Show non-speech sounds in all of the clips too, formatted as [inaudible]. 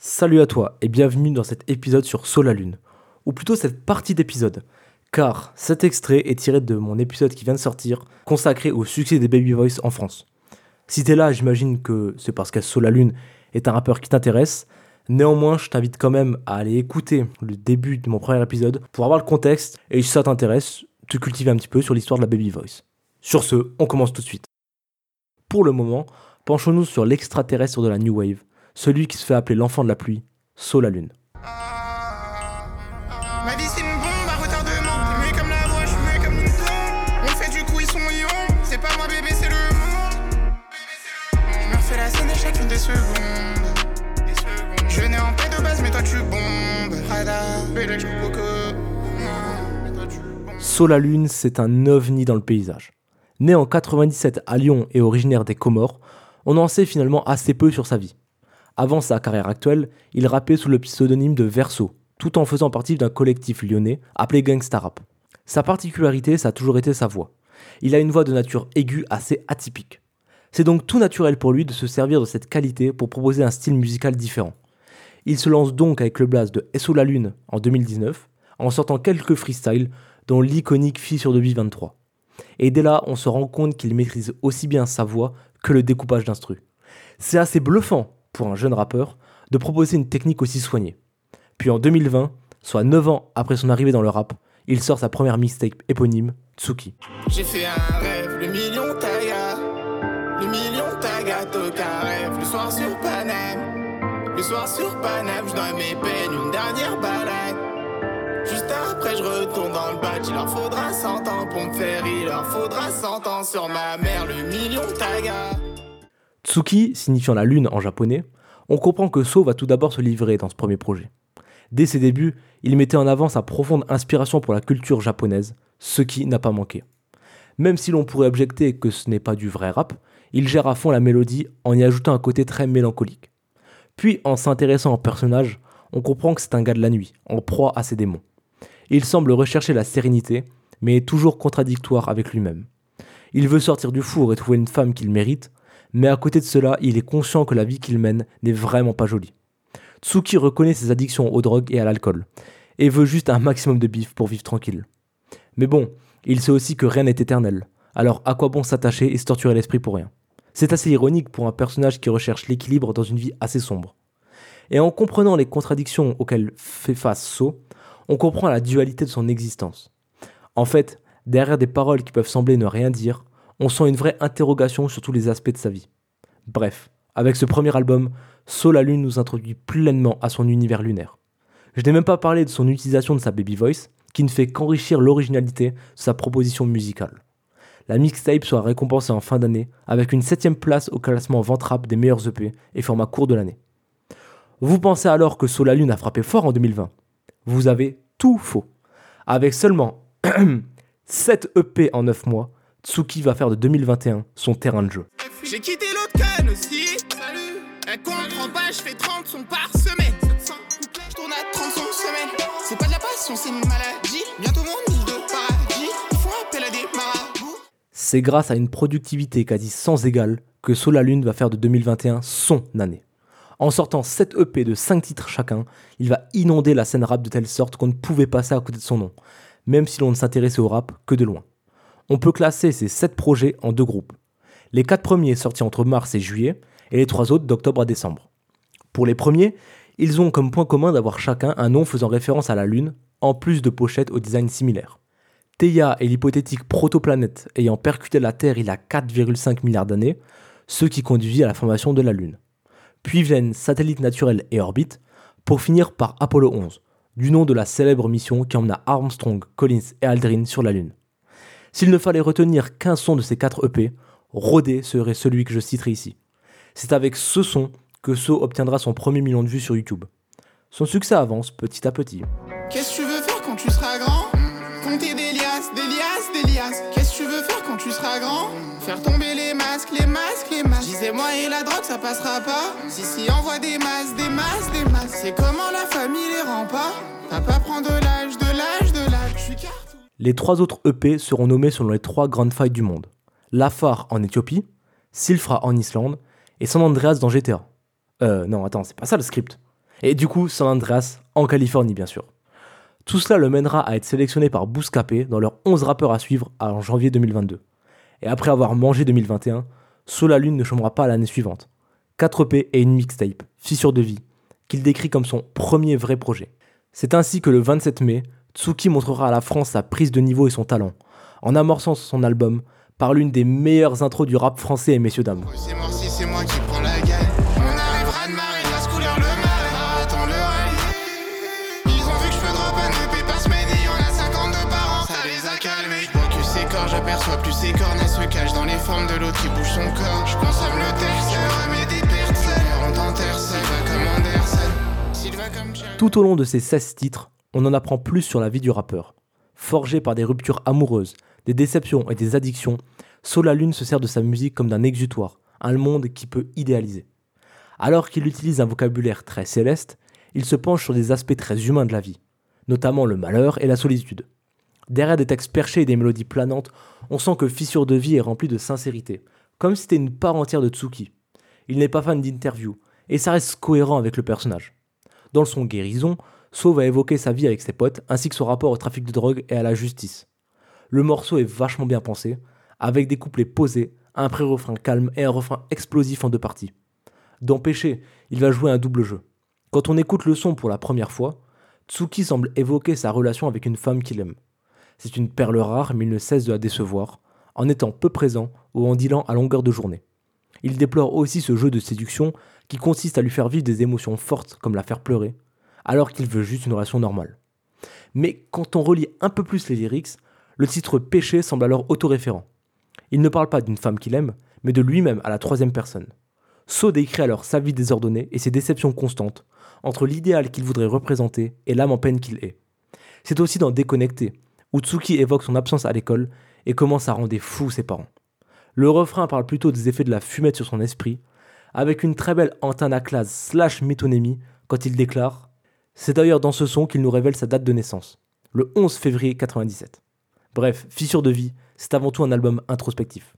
Salut à toi et bienvenue dans cet épisode sur Solalune, ou plutôt cette partie d'épisode, car cet extrait est tiré de mon épisode qui vient de sortir, consacré au succès des Baby Voice en France. Si t'es là, j'imagine que c'est parce que Solalune est un rappeur qui t'intéresse, néanmoins je t'invite quand même à aller écouter le début de mon premier épisode pour avoir le contexte et si ça t'intéresse, te cultiver un petit peu sur l'histoire de la Baby Voice. Sur ce, on commence tout de suite. Pour le moment, penchons-nous sur l'extraterrestre de la New Wave, celui qui se fait appeler l'enfant de la pluie, Saul la Lune. Saul la Lune, c'est un ovni dans le paysage. Né en 97 à Lyon et originaire des Comores, on en sait finalement assez peu sur sa vie. Avant sa carrière actuelle, il rappait sous le pseudonyme de Verso, tout en faisant partie d'un collectif lyonnais appelé Gangsta Rap. Sa particularité, ça a toujours été sa voix. Il a une voix de nature aiguë assez atypique. C'est donc tout naturel pour lui de se servir de cette qualité pour proposer un style musical différent. Il se lance donc avec le blast de SO la Lune en 2019, en sortant quelques freestyles, dont l'iconique Fille sur 23. Et dès là, on se rend compte qu'il maîtrise aussi bien sa voix que le découpage d'instru. C'est assez bluffant pour un jeune rappeur de proposer une technique aussi soignée. Puis en 2020, soit 9 ans après son arrivée dans le rap, il sort sa première mixtape éponyme, Tsuki. J'ai fait un rêve, le million taga. Le million taga, toca rêve. Le soir sur Paname. Le soir sur Paname, je donne mes peines, une dernière balade. Juste après, je retourne dans le badge. Il leur faudra 100 ans pour me faire, il leur faudra 100 ans sur ma mère. Le million taga. Tsuki, signifiant la lune en japonais, on comprend que So va tout d'abord se livrer dans ce premier projet. Dès ses débuts, il mettait en avant sa profonde inspiration pour la culture japonaise, ce qui n'a pas manqué. Même si l'on pourrait objecter que ce n'est pas du vrai rap, il gère à fond la mélodie en y ajoutant un côté très mélancolique. Puis, en s'intéressant au personnage, on comprend que c'est un gars de la nuit, en proie à ses démons. Il semble rechercher la sérénité, mais est toujours contradictoire avec lui-même. Il veut sortir du four et trouver une femme qu'il mérite, mais à côté de cela, il est conscient que la vie qu'il mène n'est vraiment pas jolie. Tsuki reconnaît ses addictions aux drogues et à l'alcool, et veut juste un maximum de bif pour vivre tranquille. Mais bon, il sait aussi que rien n'est éternel, alors à quoi bon s'attacher et se torturer l'esprit pour rien? C'est assez ironique pour un personnage qui recherche l'équilibre dans une vie assez sombre. Et en comprenant les contradictions auxquelles fait face So, on comprend la dualité de son existence. En fait, derrière des paroles qui peuvent sembler ne rien dire, on sent une vraie interrogation sur tous les aspects de sa vie. Bref, avec ce premier album, So la Lune nous introduit pleinement à son univers lunaire. Je n'ai même pas parlé de son utilisation de sa baby voice, qui ne fait qu'enrichir l'originalité de sa proposition musicale. La mixtape sera récompensée en fin d'année avec une septième place au classement Ventrap des meilleurs EP et format court de l'année. Vous pensez alors que So la Lune a frappé fort en 2020 Vous avez tout faux. Avec seulement [clears throat] 7 EP en 9 mois, Tsuki va faire de 2021 son terrain de jeu. J'ai quitté l'autre canne aussi. Salut. Elle comprend pas, je fais 30 sons par semaine. 700 couplets, je tourne à 30 sons semaine. C'est pas de la passion, c'est une maladie. Bientôt mon île de paradis. Ils font appel à des marabouts. C'est grâce à une productivité quasi sans égale que So la Lune va faire de 2021 son année. En sortant 7 EP de 5 titres chacun, il va inonder la scène rap de telle sorte qu'on ne pouvait passer à côté de son nom, même si l'on ne s'intéressait au rap que de loin. On peut classer ces 7 projets en deux groupes. Les 4 premiers sortis entre mars et juillet, et les 3 autres d'octobre à décembre. Pour les premiers, ils ont comme point commun d'avoir chacun un nom faisant référence à la Lune, en plus de pochettes au design similaire. Theia est l'hypothétique protoplanète ayant percuté la Terre il y a 4,5 milliards d'années, ce qui conduit à la formation de la Lune. Puis viennent satellite naturel et orbite, pour finir par Apollo 11, du nom de la célèbre mission qui emmena Armstrong, Collins et Aldrin sur la Lune. S'il ne fallait retenir qu'un son de ces 4 EP, Rodé serait celui que je citerai ici. C'est avec ce son que So obtiendra son premier million de vues sur YouTube. Son succès avance petit à petit. Qu'est-ce que tu veux faire quand tu seras grand? Compter des liasses, des liasses, des liasses. Qu'est-ce que tu veux faire quand tu seras grand? Faire tomber les masques, les masques, les masques. Disais moi et la drogue ça passera pas? Si si envoie des masses, des masses, des masses. C'est comment la famille les rend pas? Papa prend de l'âge, de Les trois autres EP seront nommés selon les trois grandes failles du monde. Lafar en Éthiopie, Silfra en Islande et San Andreas dans GTA. Euh, non, attends, c'est pas ça le script. Et du coup, San Andreas, en Californie bien sûr. Tout cela le mènera à être sélectionné par Bouscapé dans leurs 11 rappeurs à suivre en janvier 2022. Et après avoir mangé 2021, Sola Lune ne chômera pas l'année suivante. 4 EP et une mixtape, Fissure de vie, qu'il décrit comme son premier vrai projet. C'est ainsi que le 27 mai, Tsuki montrera à la France sa prise de niveau et son talent, en amorçant son album par l'une des meilleures intros du rap français et messieurs dames. C'est mort si c'est moi qui prends la gagne. On arrivera de marée, la couleur le marais. Attends le rallye. Ils ont vu que je peux drop un EP par semaine et on a 52 par an. Ça les a calmés. Je vois que ses corps, j'aperçois plus ses cornes. Elle se cache dans les formes de l'autre qui bouge son corps. Je pense à me le taire, ça me remet des pertes. On t'enterre, ça va comme Anderson. S'il va comme Charlie. Tout au long de ces 16 titres, on en apprend plus sur la vie du rappeur. Forgé par des ruptures amoureuses, des déceptions et des addictions, Sola Lune se sert de sa musique comme d'un exutoire, un monde qui peut idéaliser. Alors qu'il utilise un vocabulaire très céleste, il se penche sur des aspects très humains de la vie, notamment le malheur et la solitude. Derrière des textes perchés et des mélodies planantes, on sent que Fissure de vie est rempli de sincérité, comme si c'était une part entière de Tsuki. Il n'est pas fan d'interview, et ça reste cohérent avec le personnage. Dans le son Guérison, So va évoquer sa vie avec ses potes, ainsi que son rapport au trafic de drogue et à la justice. Le morceau est vachement bien pensé, avec des couplets posés, un pré-refrain calme et un refrain explosif en deux parties. Péché, il va jouer un double jeu. Quand on écoute le son pour la première fois, Tsuki semble évoquer sa relation avec une femme qu'il aime. C'est une perle rare, mais il ne cesse de la décevoir, en étant peu présent ou en dealant à longueur de journée. Il déplore aussi ce jeu de séduction qui consiste à lui faire vivre des émotions fortes comme la faire pleurer, alors qu'il veut juste une relation normale. Mais quand on relit un peu plus les lyrics, le titre Péché semble alors autoréférent. Il ne parle pas d'une femme qu'il aime, mais de lui-même à la troisième personne. So décrit alors sa vie désordonnée et ses déceptions constantes, entre l'idéal qu'il voudrait représenter et l'âme en peine qu'il est. C'est aussi dans Déconnecté, où Tsuki évoque son absence à l'école et comment ça rendait fou ses parents. Le refrain parle plutôt des effets de la fumette sur son esprit, avec une très belle antanaclase slash métonémie quand il déclare C'est d'ailleurs dans ce son qu'il nous révèle sa date de naissance, le 11 février 97. Bref, Fissure de vie, c'est avant tout un album introspectif.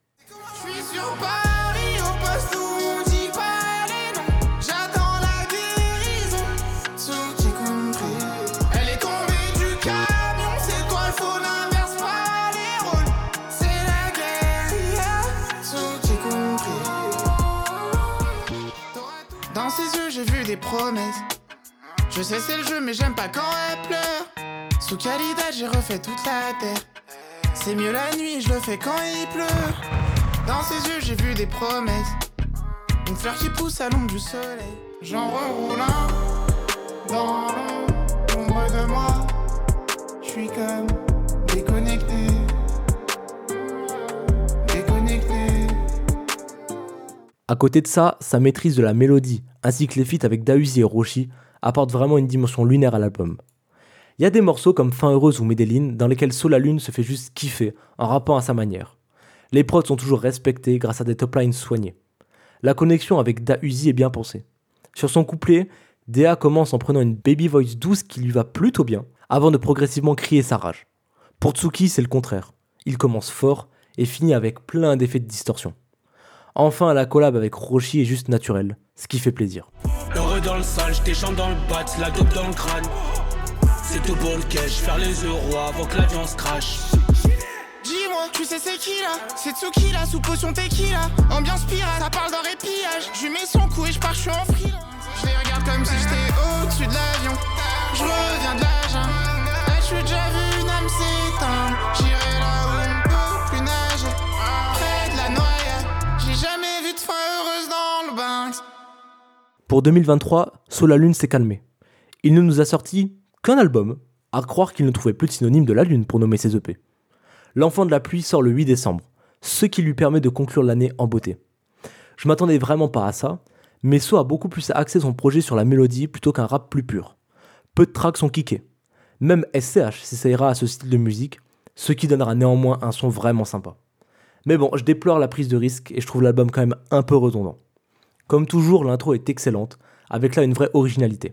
Dans ses yeux, j'ai vu des promesses. Je sais, c'est le jeu, mais j'aime pas quand elle pleure. Sous Calida, j'ai refait toute la terre. C'est mieux la nuit, je le fais quand il pleut. Dans ses yeux, j'ai vu des promesses. Une fleur qui pousse à l'ombre du soleil. J'en reroule un dans l'ombre de moi. Je suis comme déconnecté. Déconnecté. À côté de ça, sa maîtrise de la mélodie, ainsi que les feats avec Dausi et Roshi, apportent vraiment une dimension lunaire à l'album. Il y a des morceaux comme Fin heureuse ou Medellin dans lesquels Sola Lune se fait juste kiffer en rappant à sa manière. Les prods sont toujours respectés grâce à des top lines soignés. La connexion avec Da Uzi est bien pensée. Sur son couplet, Dea commence en prenant une baby voice douce qui lui va plutôt bien, avant de progressivement crier sa rage. Pour Tsuki, c'est le contraire. Il commence fort et finit avec plein d'effets de distorsion. Enfin, la collab avec Roshi est juste naturelle, ce qui fait plaisir. Dans le sale, j'étais dans le bat, la dope dans le crâne. C'est tout pour le cash, faire les euros avant que l'avion se crash. Dis-moi, tu sais c'est qui là? C'est Tsuki là, sous potion tequila. Ambiance pirate, ça parle d'un répillage. Je mets son coup et je pars, je suis en freelance. Je les regarde comme si j'étais au-dessus de l'avion. Je reviens de la jungle. Là, je suis déjà vu une âme Pour 2023, Sola Lune s'est calmé. Il ne nous a sorti qu'un album, à croire qu'il ne trouvait plus de synonyme de la Lune pour nommer ses EP. L'Enfant de la pluie sort le 8 décembre, ce qui lui permet de conclure l'année en beauté. Je m'attendais vraiment pas à ça, mais So a beaucoup plus axé son projet sur la mélodie plutôt qu'un rap plus pur. Peu de tracks sont kickés. Même SCH s'essayera à ce style de musique, ce qui donnera néanmoins un son vraiment sympa. Mais bon, je déplore la prise de risque et je trouve l'album quand même un peu redondant. Comme toujours, l'intro est excellente, avec là une vraie originalité.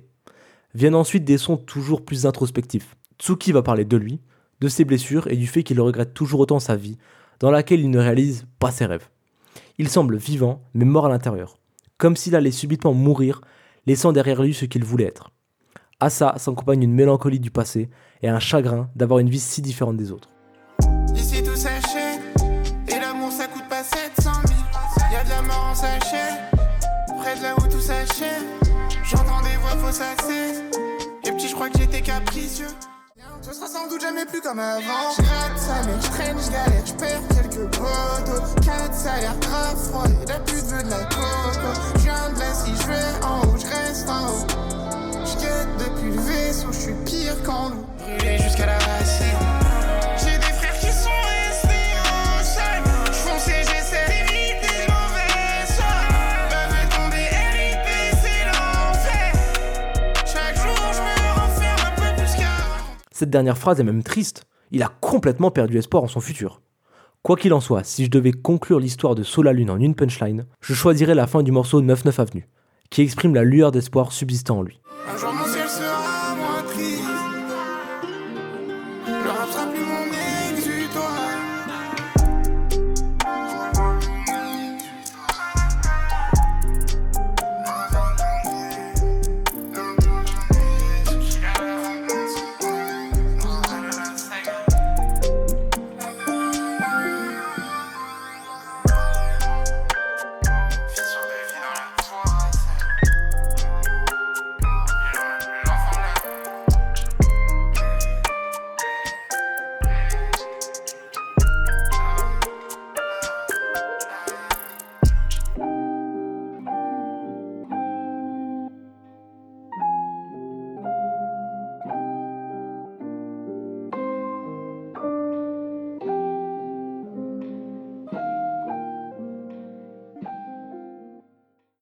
Viennent ensuite des sons toujours plus introspectifs. Tsuki va parler de lui, de ses blessures et du fait qu'il regrette toujours autant sa vie, dans laquelle il ne réalise pas ses rêves. Il semble vivant, mais mort à l'intérieur. Comme s'il allait subitement mourir, laissant derrière lui ce qu'il voulait être. À ça s'accompagne une mélancolie du passé et un chagrin d'avoir une vie si différente des autres. Ici tout et l'amour ça coûte pas 700 000. Y'a de la mort en sachet, près de là où tout s'achète. J'entends des voix fausses assez, et petit je crois que j'étais capricieux. Ce sera sans doute jamais plus comme avant. Je rate ça, mais je traîne, je galère, je perds quelques potos. 4 salaires grave froid, et la pute veut de la coco. Je viens de là, si je vais en haut, je reste en haut. Je guette depuis le vaisseau, je suis pire qu'en loup. Cette dernière phrase est même triste. Il a complètement perdu espoir en son futur. Quoi qu'il en soit, si je devais conclure l'histoire de Saut la Lune en une punchline, je choisirais la fin du morceau 99 Avenue, qui exprime la lueur d'espoir subsistant en lui.